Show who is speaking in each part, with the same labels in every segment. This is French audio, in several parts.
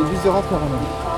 Speaker 1: Il est
Speaker 2: 10h40.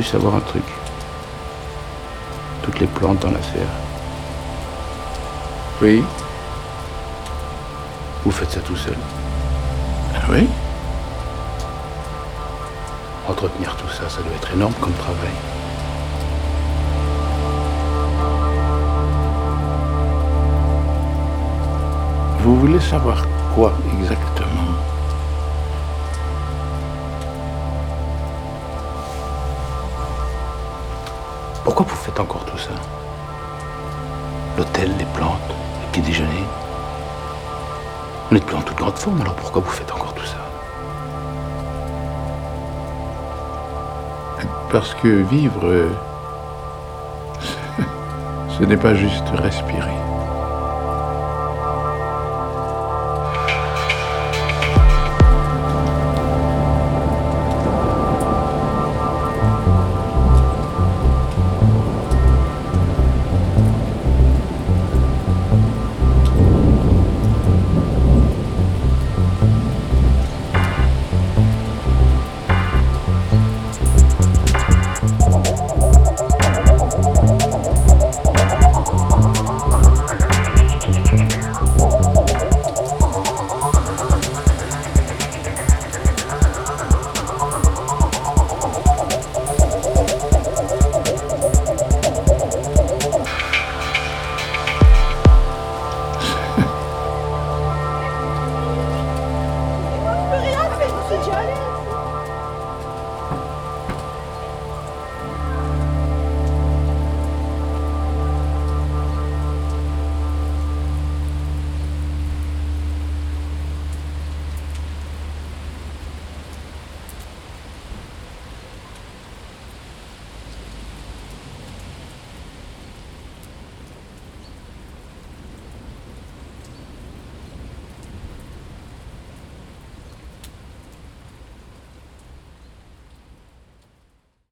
Speaker 2: Voulu savoir un truc. Toutes les plantes dans la serre.
Speaker 3: Oui.
Speaker 2: Vous faites ça tout seul.
Speaker 3: Ah oui
Speaker 2: Entretenir tout ça, ça doit être énorme comme travail.
Speaker 3: Vous voulez savoir quoi exactement?
Speaker 2: Pourquoi vous faites encore tout ça? L'hôtel, les plantes, les petits déjeuners. On n'est plus en toute grande forme, alors pourquoi vous faites encore tout ça?
Speaker 3: Parce que vivre, euh, ce n'est pas juste respirer.